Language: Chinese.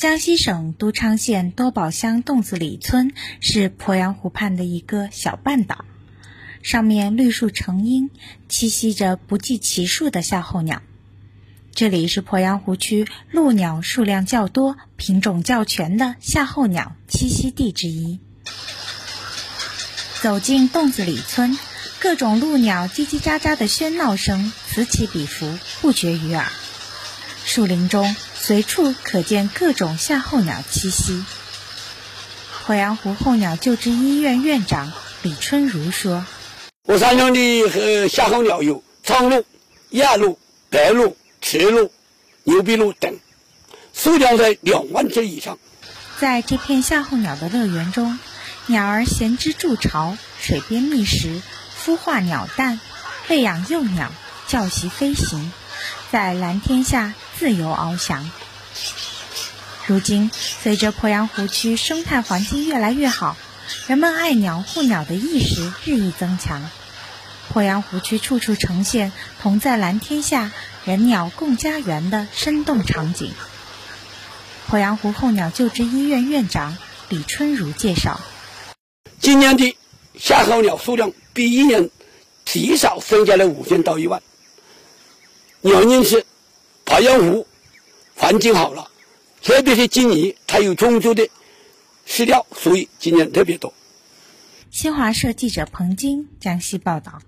江西省都昌县多宝乡洞子里村是鄱阳湖畔的一个小半岛，上面绿树成荫，栖息着不计其数的夏候鸟。这里是鄱阳湖区鹭鸟数量较多、品种较全的夏候鸟栖息地之一。走进洞子里村，各种鹭鸟叽叽喳喳的喧闹声此起彼伏，不绝于耳。树林中随处可见各种夏候鸟栖息。鄱阳湖候鸟救治医院院长李春如说：“我山上的和夏候鸟有苍鹭、亚鹭、白鹭、赤鹭、牛鼻鹭等，数量在两万只以上。在这片夏候鸟的乐园中，鸟儿衔枝筑巢，水边觅食，孵化鸟蛋，喂养幼鸟，教习飞行，在蓝天下。”自由翱翔。如今，随着鄱阳湖区生态环境越来越好，人们爱鸟护鸟的意识日益增强。鄱阳湖区处处呈现同在蓝天下，人鸟共家园的生动场景。鄱阳湖候鸟救治医院院长李春如介绍：今年的夏候鸟数量比一年极少增加了五千到一万，原因是。鄱阳湖环境好了，特别是今年它有充足的饲料，所以今年特别多。新华社记者彭晶江西报道。